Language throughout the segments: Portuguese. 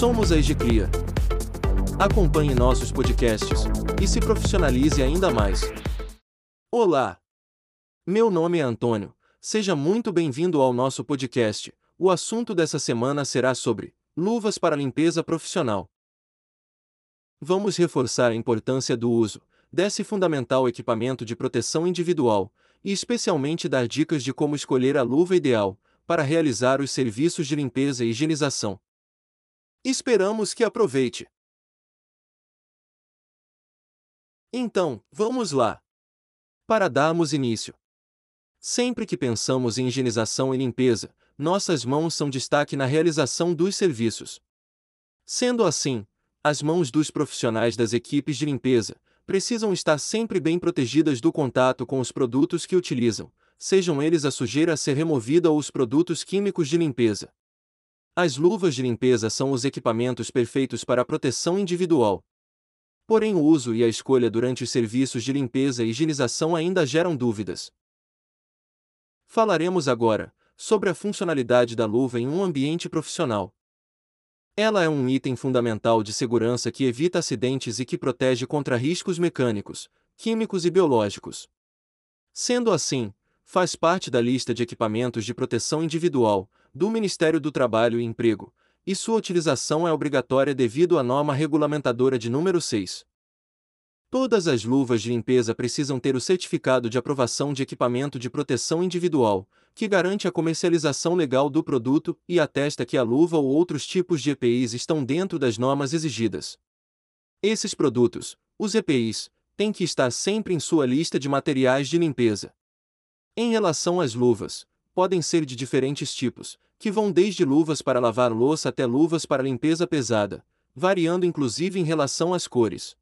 Somos a Egicria. Acompanhe nossos podcasts e se profissionalize ainda mais. Olá! Meu nome é Antônio. Seja muito bem-vindo ao nosso podcast. O assunto dessa semana será sobre luvas para limpeza profissional. Vamos reforçar a importância do uso desse fundamental equipamento de proteção individual e especialmente dar dicas de como escolher a luva ideal para realizar os serviços de limpeza e higienização. Esperamos que aproveite. Então, vamos lá. Para darmos início. Sempre que pensamos em higienização e limpeza, nossas mãos são destaque na realização dos serviços. Sendo assim, as mãos dos profissionais das equipes de limpeza precisam estar sempre bem protegidas do contato com os produtos que utilizam, sejam eles a sujeira a ser removida ou os produtos químicos de limpeza. As luvas de limpeza são os equipamentos perfeitos para a proteção individual. Porém, o uso e a escolha durante os serviços de limpeza e higienização ainda geram dúvidas. Falaremos agora sobre a funcionalidade da luva em um ambiente profissional. Ela é um item fundamental de segurança que evita acidentes e que protege contra riscos mecânicos, químicos e biológicos. Sendo assim, faz parte da lista de equipamentos de proteção individual do Ministério do Trabalho e Emprego, e sua utilização é obrigatória devido à norma regulamentadora de número 6. Todas as luvas de limpeza precisam ter o certificado de aprovação de equipamento de proteção individual, que garante a comercialização legal do produto e atesta que a luva ou outros tipos de EPIs estão dentro das normas exigidas. Esses produtos, os EPIs, têm que estar sempre em sua lista de materiais de limpeza. Em relação às luvas, podem ser de diferentes tipos, que vão desde luvas para lavar louça até luvas para limpeza pesada, variando inclusive em relação às cores.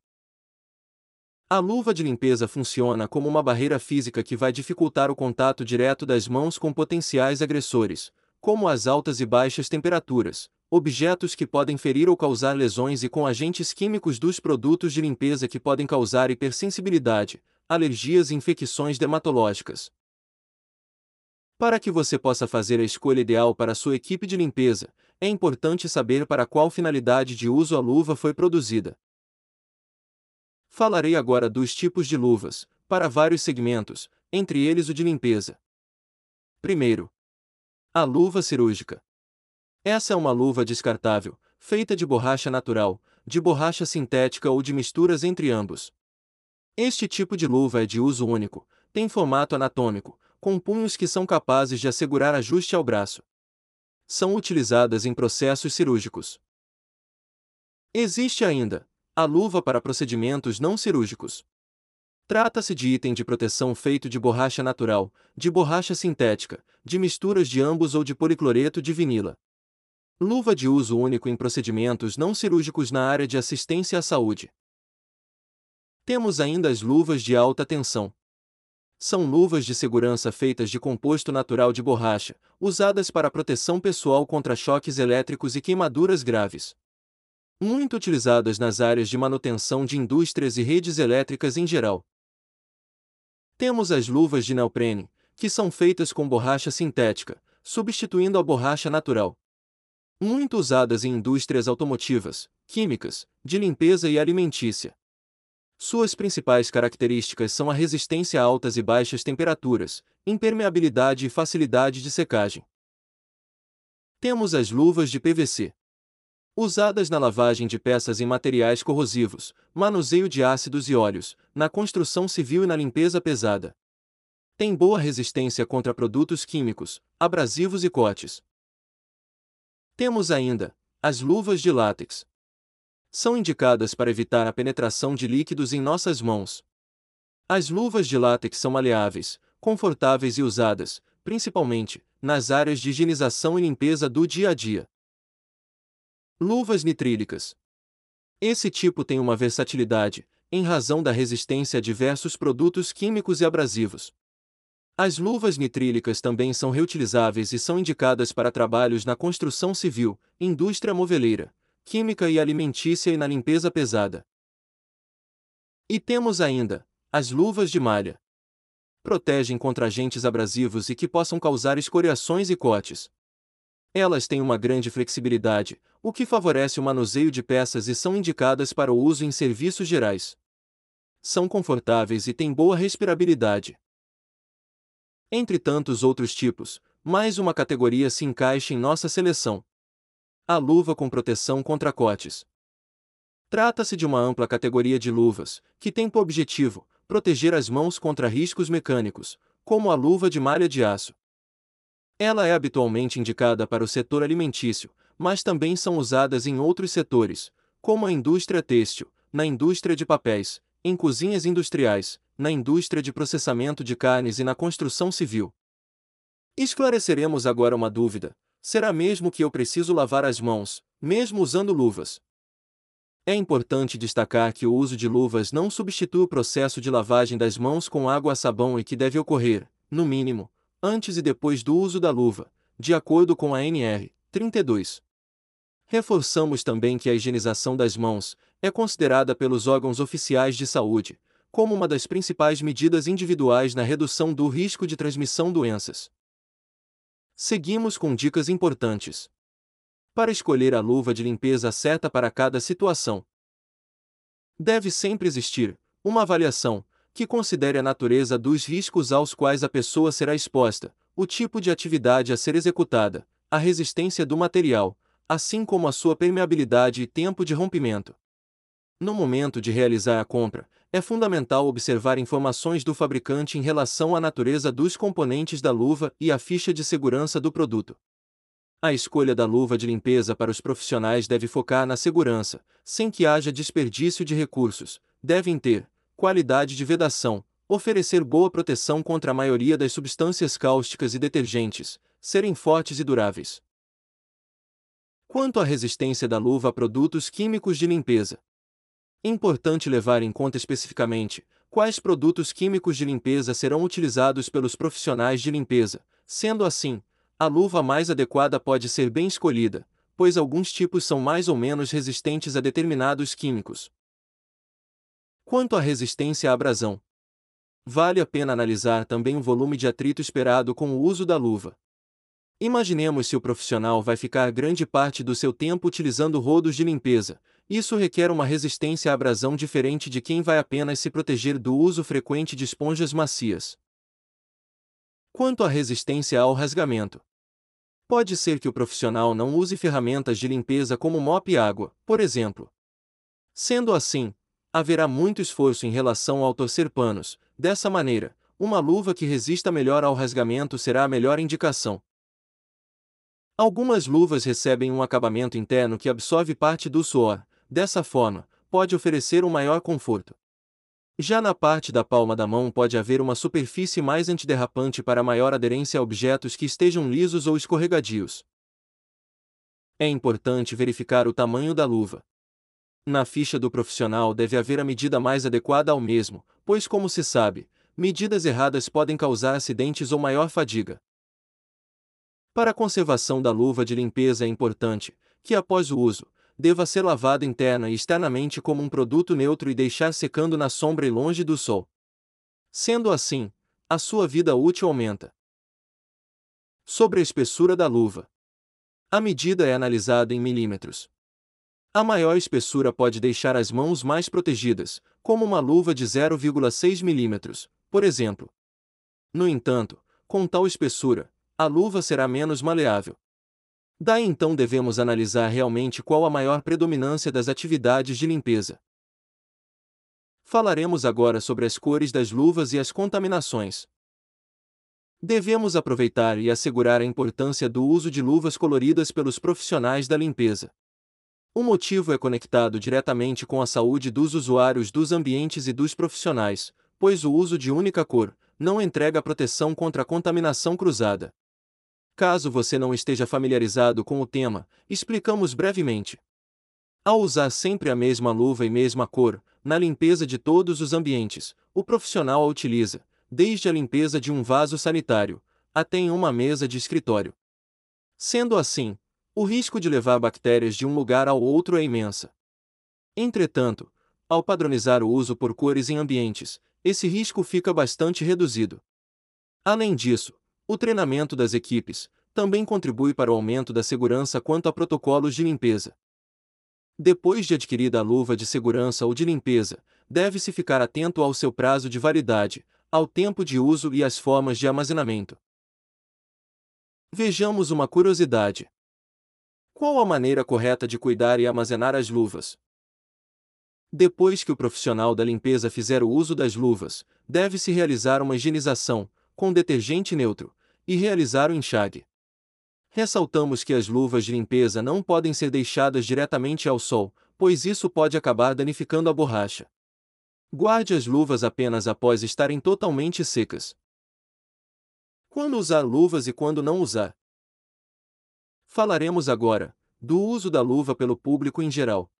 A luva de limpeza funciona como uma barreira física que vai dificultar o contato direto das mãos com potenciais agressores, como as altas e baixas temperaturas, objetos que podem ferir ou causar lesões e com agentes químicos dos produtos de limpeza que podem causar hipersensibilidade, alergias e infecções dermatológicas. Para que você possa fazer a escolha ideal para sua equipe de limpeza, é importante saber para qual finalidade de uso a luva foi produzida. Falarei agora dos tipos de luvas, para vários segmentos, entre eles o de limpeza. Primeiro, a luva cirúrgica. Essa é uma luva descartável, feita de borracha natural, de borracha sintética ou de misturas entre ambos. Este tipo de luva é de uso único, tem formato anatômico, com punhos que são capazes de assegurar ajuste ao braço. São utilizadas em processos cirúrgicos. Existe ainda a luva para procedimentos não cirúrgicos. Trata-se de item de proteção feito de borracha natural, de borracha sintética, de misturas de ambos ou de policloreto de vinila. Luva de uso único em procedimentos não cirúrgicos na área de assistência à saúde. Temos ainda as luvas de alta tensão. São luvas de segurança feitas de composto natural de borracha, usadas para proteção pessoal contra choques elétricos e queimaduras graves. Muito utilizadas nas áreas de manutenção de indústrias e redes elétricas em geral. Temos as luvas de neoprene, que são feitas com borracha sintética, substituindo a borracha natural. Muito usadas em indústrias automotivas, químicas, de limpeza e alimentícia. Suas principais características são a resistência a altas e baixas temperaturas, impermeabilidade e facilidade de secagem. Temos as luvas de PVC. Usadas na lavagem de peças em materiais corrosivos, manuseio de ácidos e óleos, na construção civil e na limpeza pesada. Tem boa resistência contra produtos químicos, abrasivos e cortes. Temos ainda as luvas de látex, são indicadas para evitar a penetração de líquidos em nossas mãos. As luvas de látex são maleáveis, confortáveis e usadas, principalmente, nas áreas de higienização e limpeza do dia a dia. Luvas nitrílicas. Esse tipo tem uma versatilidade, em razão da resistência a diversos produtos químicos e abrasivos. As luvas nitrílicas também são reutilizáveis e são indicadas para trabalhos na construção civil, indústria moveleira, química e alimentícia e na limpeza pesada. E temos ainda as luvas de malha. Protegem contra agentes abrasivos e que possam causar escoriações e cortes. Elas têm uma grande flexibilidade, o que favorece o manuseio de peças e são indicadas para o uso em serviços gerais. São confortáveis e têm boa respirabilidade. Entre tantos outros tipos, mais uma categoria se encaixa em nossa seleção. A luva com proteção contra cortes. Trata-se de uma ampla categoria de luvas, que tem por objetivo proteger as mãos contra riscos mecânicos, como a luva de malha de aço. Ela é habitualmente indicada para o setor alimentício, mas também são usadas em outros setores, como a indústria têxtil, na indústria de papéis, em cozinhas industriais, na indústria de processamento de carnes e na construção civil. Esclareceremos agora uma dúvida: será mesmo que eu preciso lavar as mãos, mesmo usando luvas? É importante destacar que o uso de luvas não substitui o processo de lavagem das mãos com água a sabão e que deve ocorrer, no mínimo, antes e depois do uso da luva, de acordo com a NR 32. Reforçamos também que a higienização das mãos é considerada pelos órgãos oficiais de saúde como uma das principais medidas individuais na redução do risco de transmissão doenças. Seguimos com dicas importantes para escolher a luva de limpeza certa para cada situação. Deve sempre existir uma avaliação que considere a natureza dos riscos aos quais a pessoa será exposta, o tipo de atividade a ser executada, a resistência do material, assim como a sua permeabilidade e tempo de rompimento. No momento de realizar a compra, é fundamental observar informações do fabricante em relação à natureza dos componentes da luva e a ficha de segurança do produto. A escolha da luva de limpeza para os profissionais deve focar na segurança, sem que haja desperdício de recursos, devem ter qualidade de vedação, oferecer boa proteção contra a maioria das substâncias cáusticas e detergentes, serem fortes e duráveis. Quanto à resistência da luva a produtos químicos de limpeza, importante levar em conta especificamente quais produtos químicos de limpeza serão utilizados pelos profissionais de limpeza, sendo assim, a luva mais adequada pode ser bem escolhida, pois alguns tipos são mais ou menos resistentes a determinados químicos. Quanto à resistência à abrasão, vale a pena analisar também o volume de atrito esperado com o uso da luva. Imaginemos se o profissional vai ficar grande parte do seu tempo utilizando rodos de limpeza, isso requer uma resistência à abrasão diferente de quem vai apenas se proteger do uso frequente de esponjas macias. Quanto à resistência ao rasgamento, Pode ser que o profissional não use ferramentas de limpeza como mop e água, por exemplo. Sendo assim, haverá muito esforço em relação ao torcer panos, dessa maneira, uma luva que resista melhor ao rasgamento será a melhor indicação. Algumas luvas recebem um acabamento interno que absorve parte do suor, dessa forma, pode oferecer um maior conforto. Já na parte da palma da mão pode haver uma superfície mais antiderrapante para maior aderência a objetos que estejam lisos ou escorregadios. É importante verificar o tamanho da luva. Na ficha do profissional deve haver a medida mais adequada ao mesmo, pois, como se sabe, medidas erradas podem causar acidentes ou maior fadiga. Para a conservação da luva de limpeza é importante que, após o uso, deva ser lavado interna e externamente como um produto neutro e deixar secando na sombra e longe do sol. Sendo assim, a sua vida útil aumenta. Sobre a espessura da luva. A medida é analisada em milímetros. A maior espessura pode deixar as mãos mais protegidas, como uma luva de 0,6 milímetros, por exemplo. No entanto, com tal espessura, a luva será menos maleável. Daí então devemos analisar realmente qual a maior predominância das atividades de limpeza. Falaremos agora sobre as cores das luvas e as contaminações. Devemos aproveitar e assegurar a importância do uso de luvas coloridas pelos profissionais da limpeza. O motivo é conectado diretamente com a saúde dos usuários dos ambientes e dos profissionais, pois o uso de única cor não entrega proteção contra a contaminação cruzada. Caso você não esteja familiarizado com o tema, explicamos brevemente. Ao usar sempre a mesma luva e mesma cor, na limpeza de todos os ambientes, o profissional a utiliza, desde a limpeza de um vaso sanitário, até em uma mesa de escritório. Sendo assim, o risco de levar bactérias de um lugar ao outro é imensa. Entretanto, ao padronizar o uso por cores em ambientes, esse risco fica bastante reduzido. Além disso, o treinamento das equipes, também contribui para o aumento da segurança quanto a protocolos de limpeza. Depois de adquirida a luva de segurança ou de limpeza, deve-se ficar atento ao seu prazo de validade, ao tempo de uso e às formas de armazenamento. Vejamos uma curiosidade. Qual a maneira correta de cuidar e armazenar as luvas? Depois que o profissional da limpeza fizer o uso das luvas, deve-se realizar uma higienização, com detergente neutro, e realizar o enxague. Ressaltamos que as luvas de limpeza não podem ser deixadas diretamente ao sol, pois isso pode acabar danificando a borracha. Guarde as luvas apenas após estarem totalmente secas. Quando usar luvas e quando não usar? Falaremos agora do uso da luva pelo público em geral.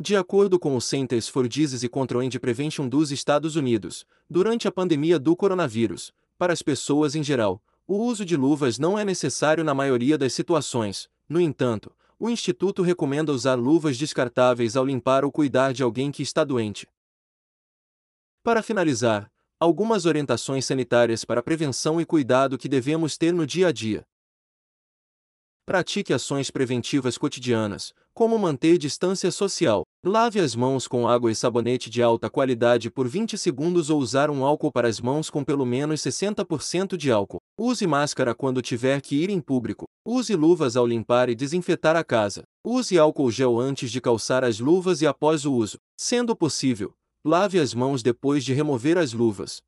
De acordo com o Centers for Disease Control and Prevention dos Estados Unidos, durante a pandemia do coronavírus, para as pessoas em geral, o uso de luvas não é necessário na maioria das situações. No entanto, o Instituto recomenda usar luvas descartáveis ao limpar ou cuidar de alguém que está doente. Para finalizar, algumas orientações sanitárias para prevenção e cuidado que devemos ter no dia a dia. Pratique ações preventivas cotidianas, como manter distância social, lave as mãos com água e sabonete de alta qualidade por 20 segundos ou usar um álcool para as mãos com pelo menos 60% de álcool. Use máscara quando tiver que ir em público. Use luvas ao limpar e desinfetar a casa. Use álcool gel antes de calçar as luvas e após o uso. Sendo possível, lave as mãos depois de remover as luvas.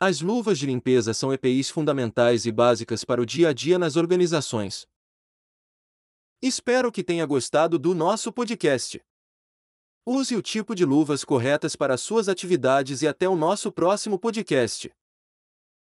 As luvas de limpeza são EPIs fundamentais e básicas para o dia a dia nas organizações. Espero que tenha gostado do nosso podcast. Use o tipo de luvas corretas para suas atividades e até o nosso próximo podcast.